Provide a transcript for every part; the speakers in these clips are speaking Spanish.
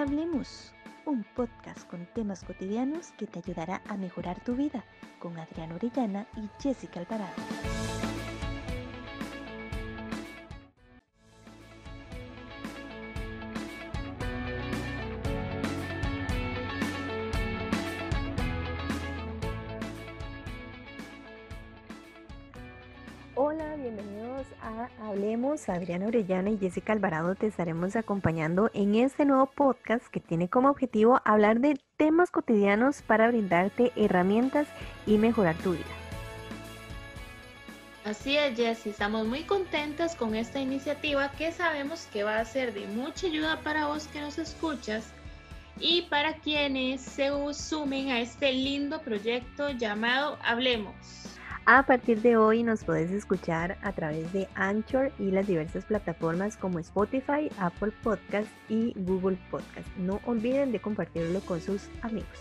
Hablemos, un podcast con temas cotidianos que te ayudará a mejorar tu vida con Adriana Orellana y Jessica Alvarado. Hola, bienvenidos a Hablemos. Adriana Orellana y Jessica Alvarado te estaremos acompañando en este nuevo podcast que tiene como objetivo hablar de temas cotidianos para brindarte herramientas y mejorar tu vida. Así es, Jessy, estamos muy contentas con esta iniciativa que sabemos que va a ser de mucha ayuda para vos que nos escuchas y para quienes se sumen a este lindo proyecto llamado Hablemos. A partir de hoy nos puedes escuchar a través de Anchor y las diversas plataformas como Spotify, Apple Podcast y Google Podcast. No olviden de compartirlo con sus amigos.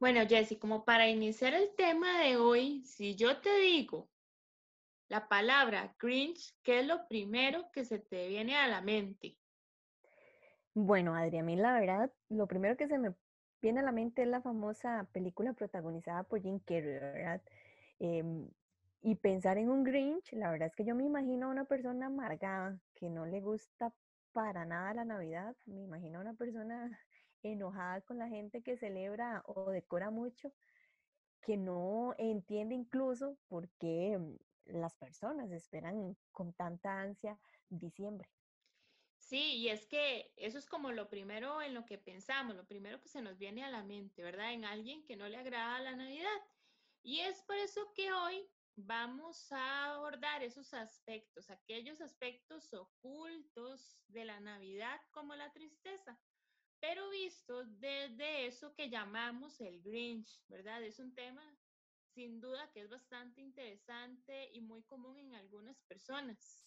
Bueno, Jessy, como para iniciar el tema de hoy, si yo te digo la palabra cringe, ¿qué es lo primero que se te viene a la mente? Bueno, Adri, a mí la verdad, lo primero que se me viene a la mente es la famosa película protagonizada por Jim Carrey, ¿verdad? Em, y pensar en un Grinch, la verdad es que yo me imagino a una persona amargada que no le gusta para nada la Navidad, me imagino a una persona enojada con la gente que celebra o decora mucho, que no entiende incluso por qué mm, las personas esperan con tanta ansia diciembre. Sí, y es que eso es como lo primero en lo que pensamos, lo primero que se nos viene a la mente, ¿verdad? En alguien que no le agrada la Navidad. Y es por eso que hoy vamos a abordar esos aspectos, aquellos aspectos ocultos de la Navidad como la tristeza pero visto desde eso que llamamos el Grinch, ¿verdad? Es un tema sin duda que es bastante interesante y muy común en algunas personas.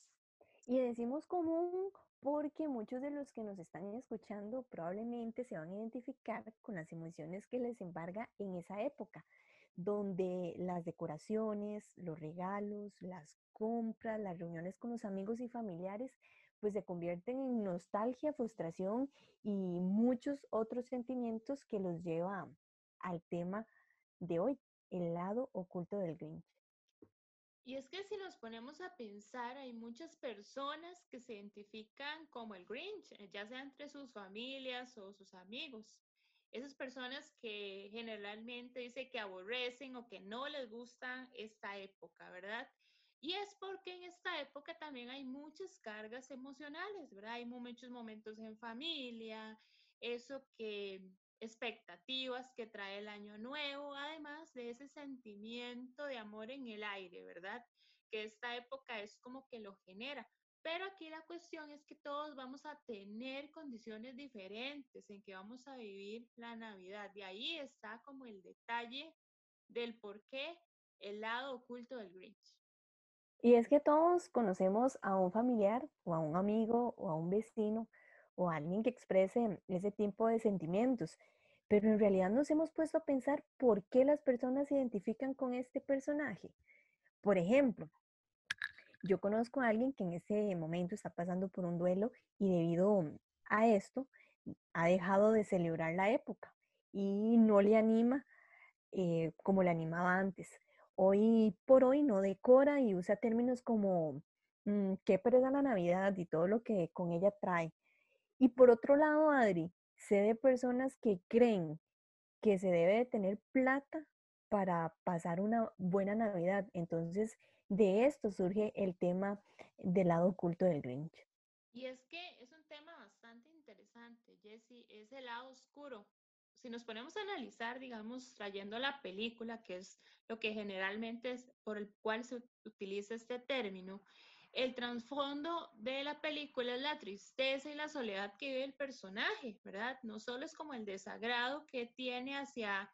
Y decimos común porque muchos de los que nos están escuchando probablemente se van a identificar con las emociones que les embarga en esa época, donde las decoraciones, los regalos, las compras, las reuniones con los amigos y familiares pues se convierten en nostalgia, frustración y muchos otros sentimientos que los lleva al tema de hoy, el lado oculto del Grinch. Y es que si nos ponemos a pensar, hay muchas personas que se identifican como el Grinch, eh, ya sea entre sus familias o sus amigos. Esas personas que generalmente dice que aborrecen o que no les gusta esta época, ¿verdad? Y es porque en esta época también hay muchas cargas emocionales, ¿verdad? Hay muchos momentos en familia, eso que expectativas que trae el año nuevo, además de ese sentimiento de amor en el aire, ¿verdad? Que esta época es como que lo genera. Pero aquí la cuestión es que todos vamos a tener condiciones diferentes en que vamos a vivir la Navidad. Y ahí está como el detalle del por qué el lado oculto del Grinch. Y es que todos conocemos a un familiar o a un amigo o a un vecino o a alguien que exprese ese tipo de sentimientos, pero en realidad nos hemos puesto a pensar por qué las personas se identifican con este personaje. Por ejemplo, yo conozco a alguien que en ese momento está pasando por un duelo y debido a esto ha dejado de celebrar la época y no le anima eh, como le animaba antes hoy por hoy no decora y usa términos como mm, qué pereza la Navidad y todo lo que con ella trae. Y por otro lado, Adri, sé de personas que creen que se debe de tener plata para pasar una buena Navidad. Entonces, de esto surge el tema del lado oculto del Grinch. Y es que es un tema bastante interesante, Jesse, es el lado oscuro si nos ponemos a analizar, digamos, trayendo la película, que es lo que generalmente es por el cual se utiliza este término, el trasfondo de la película es la tristeza y la soledad que vive el personaje, ¿verdad? No solo es como el desagrado que tiene hacia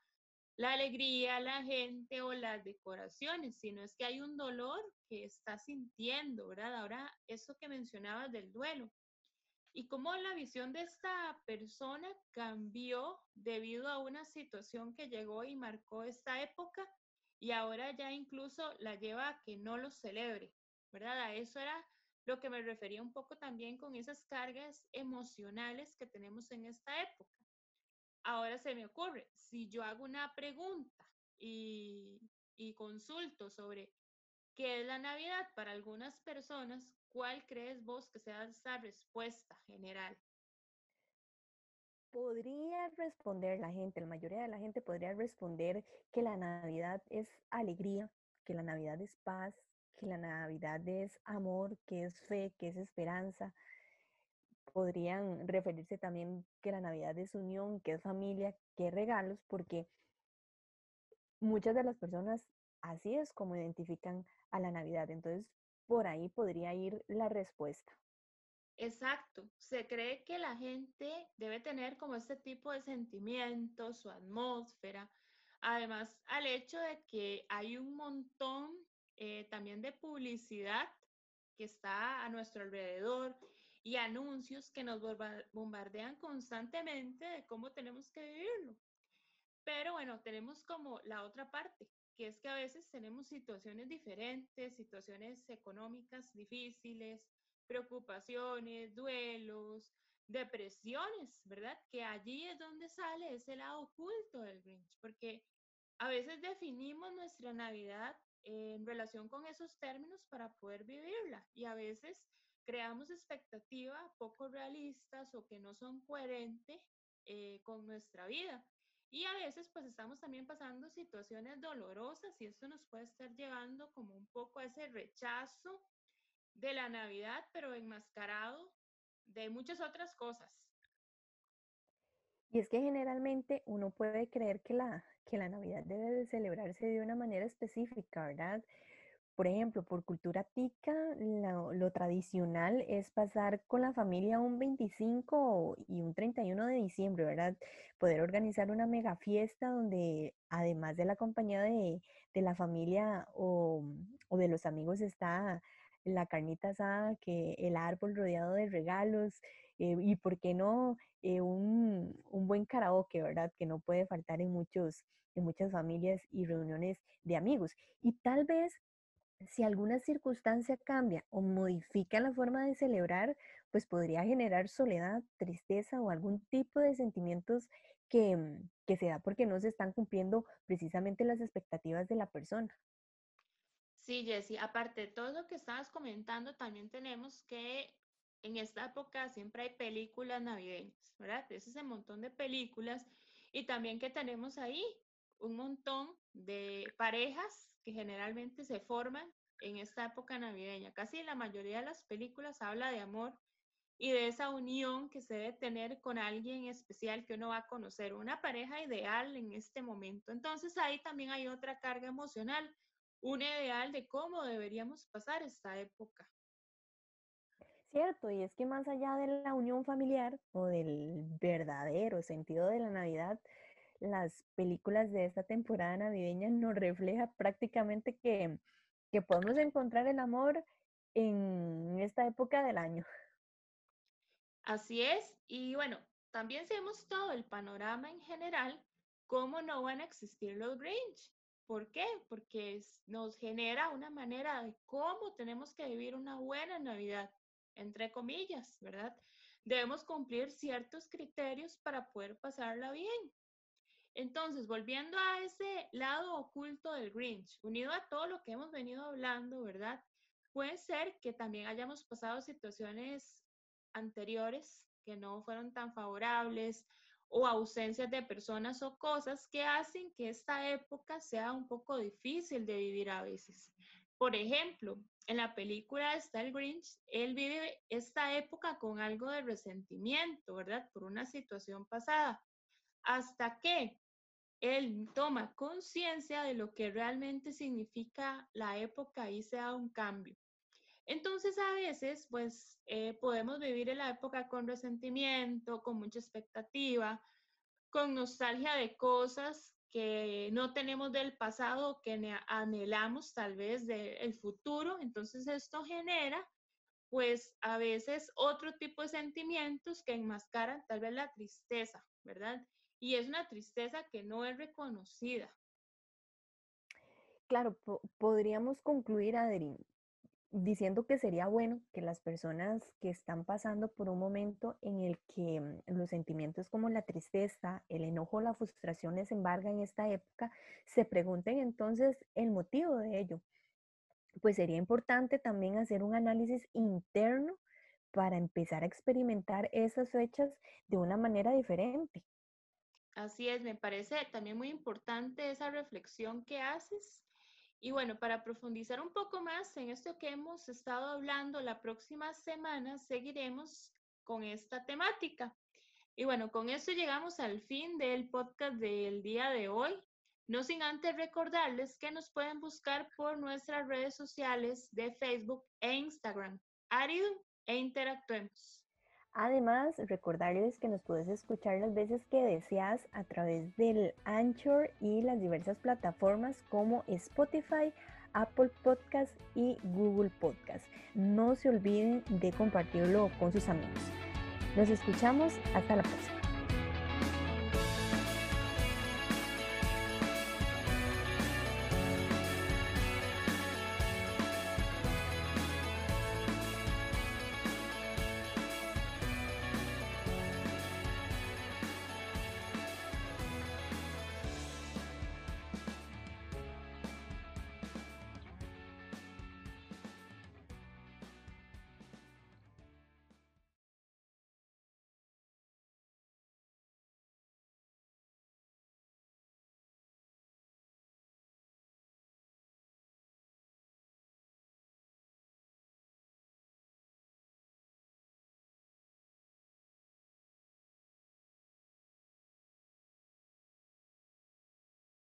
la alegría, la gente o las decoraciones, sino es que hay un dolor que está sintiendo, ¿verdad? Ahora, eso que mencionabas del duelo. Y cómo la visión de esta persona cambió debido a una situación que llegó y marcó esta época y ahora ya incluso la lleva a que no lo celebre, ¿verdad? A eso era lo que me refería un poco también con esas cargas emocionales que tenemos en esta época. Ahora se me ocurre, si yo hago una pregunta y, y consulto sobre qué es la Navidad para algunas personas, ¿cuál crees vos que sea esa respuesta general? Podría responder la gente, la mayoría de la gente podría responder que la Navidad es alegría, que la Navidad es paz, que la Navidad es amor, que es fe, que es esperanza. Podrían referirse también que la Navidad es unión, que es familia, que es regalos, porque muchas de las personas así es como identifican a la Navidad. Entonces, por ahí podría ir la respuesta. Exacto. Se cree que la gente debe tener como este tipo de sentimientos, su atmósfera. Además, al hecho de que hay un montón eh, también de publicidad que está a nuestro alrededor y anuncios que nos bombardean constantemente de cómo tenemos que vivirlo. Pero bueno, tenemos como la otra parte, que es que a veces tenemos situaciones diferentes, situaciones económicas difíciles, preocupaciones, duelos, depresiones, ¿verdad? Que allí es donde sale ese lado oculto del Grinch, porque a veces definimos nuestra Navidad en relación con esos términos para poder vivirla y a veces creamos expectativas poco realistas o que no son coherentes eh, con nuestra vida. Y a veces pues estamos también pasando situaciones dolorosas y esto nos puede estar llevando como un poco a ese rechazo de la Navidad, pero enmascarado de muchas otras cosas. Y es que generalmente uno puede creer que la, que la Navidad debe de celebrarse de una manera específica, ¿verdad? Por ejemplo, por cultura tica, lo, tradicional es pasar con la familia un 25 y un 31 de diciembre, ¿verdad? Poder organizar una mega fiesta donde además de la compañía de, la familia o, de los amigos está la carnita asada, que el árbol rodeado de regalos eh, y, ¿por qué no, eh, un, un, buen karaoke, ¿verdad? Que no puede faltar en, muchos, en muchas familias y reuniones de amigos. Y tal vez si alguna circunstancia cambia o modifica la forma de celebrar, pues podría generar soledad, tristeza o algún tipo de sentimientos que, mm, que se da porque no se están cumpliendo precisamente las expectativas de la persona. Sí, Jessie, aparte de todo lo que estabas comentando, también tenemos que en esta época siempre hay películas navideñas, ¿verdad? Es ese montón de películas y también que tenemos ahí un montón de parejas que generalmente se forman en esta época navideña. Casi la mayoría de las películas habla de amor y de esa unión que se debe tener con alguien especial que uno va a conocer, una pareja ideal en este momento. Entonces ahí también hay otra carga emocional, un ideal de cómo deberíamos pasar esta época. Cierto, y es que más allá de la unión familiar o del verdadero sentido de la Navidad, las películas de esta temporada navideña nos refleja prácticamente que, que podemos encontrar el amor en esta época del año. Así es, y bueno, también si vemos todo el panorama en general, ¿cómo no van a existir los Grinch? ¿Por qué? Porque nos genera una manera de cómo tenemos que vivir una buena Navidad, entre comillas, ¿verdad? Debemos cumplir ciertos criterios para poder pasarla bien. Entonces, volviendo a ese lado oculto del Grinch, unido a todo lo que hemos venido hablando, ¿verdad? Puede ser que también hayamos pasado situaciones anteriores que no fueron tan favorables o ausencias de personas o cosas que hacen que esta época sea un poco difícil de vivir a veces. Por ejemplo, en la película está el Grinch, él vive esta época con algo de resentimiento, ¿verdad? Por una situación pasada. Hasta que él toma conciencia de lo que realmente significa la época y se da un cambio. Entonces a veces pues eh, podemos vivir en la época con resentimiento, con mucha expectativa, con nostalgia de cosas que no tenemos del pasado, que anhelamos tal vez del futuro. Entonces esto genera pues a veces otro tipo de sentimientos que enmascaran tal vez la tristeza, ¿verdad? Y es una tristeza que no es reconocida. Claro, podríamos concluir, Adri, diciendo que sería bueno que las personas que están pasando por un momento en el que mm, los sentimientos como la tristeza, el enojo, la frustración les embargan en esta época, se pregunten entonces el motivo de ello. Pues sería importante también hacer un análisis interno para empezar a experimentar esas fechas de una manera diferente. Así es, me parece también muy importante esa reflexión que haces y bueno, para profundizar un poco más en esto que hemos estado hablando, la próxima semana seguiremos con esta temática. Y bueno, con esto llegamos al fin del podcast del día de hoy. No sin antes recordarles que nos pueden buscar por nuestras redes sociales de Facebook e Instagram, Árido e Interactuemos. Además, recordarles que nos puedes escuchar las veces que deseas a través del Anchor y las diversas plataformas como Spotify, Apple Podcast y Google Podcast. No se olviden de compartirlo con sus amigos. Nos escuchamos hasta la próxima.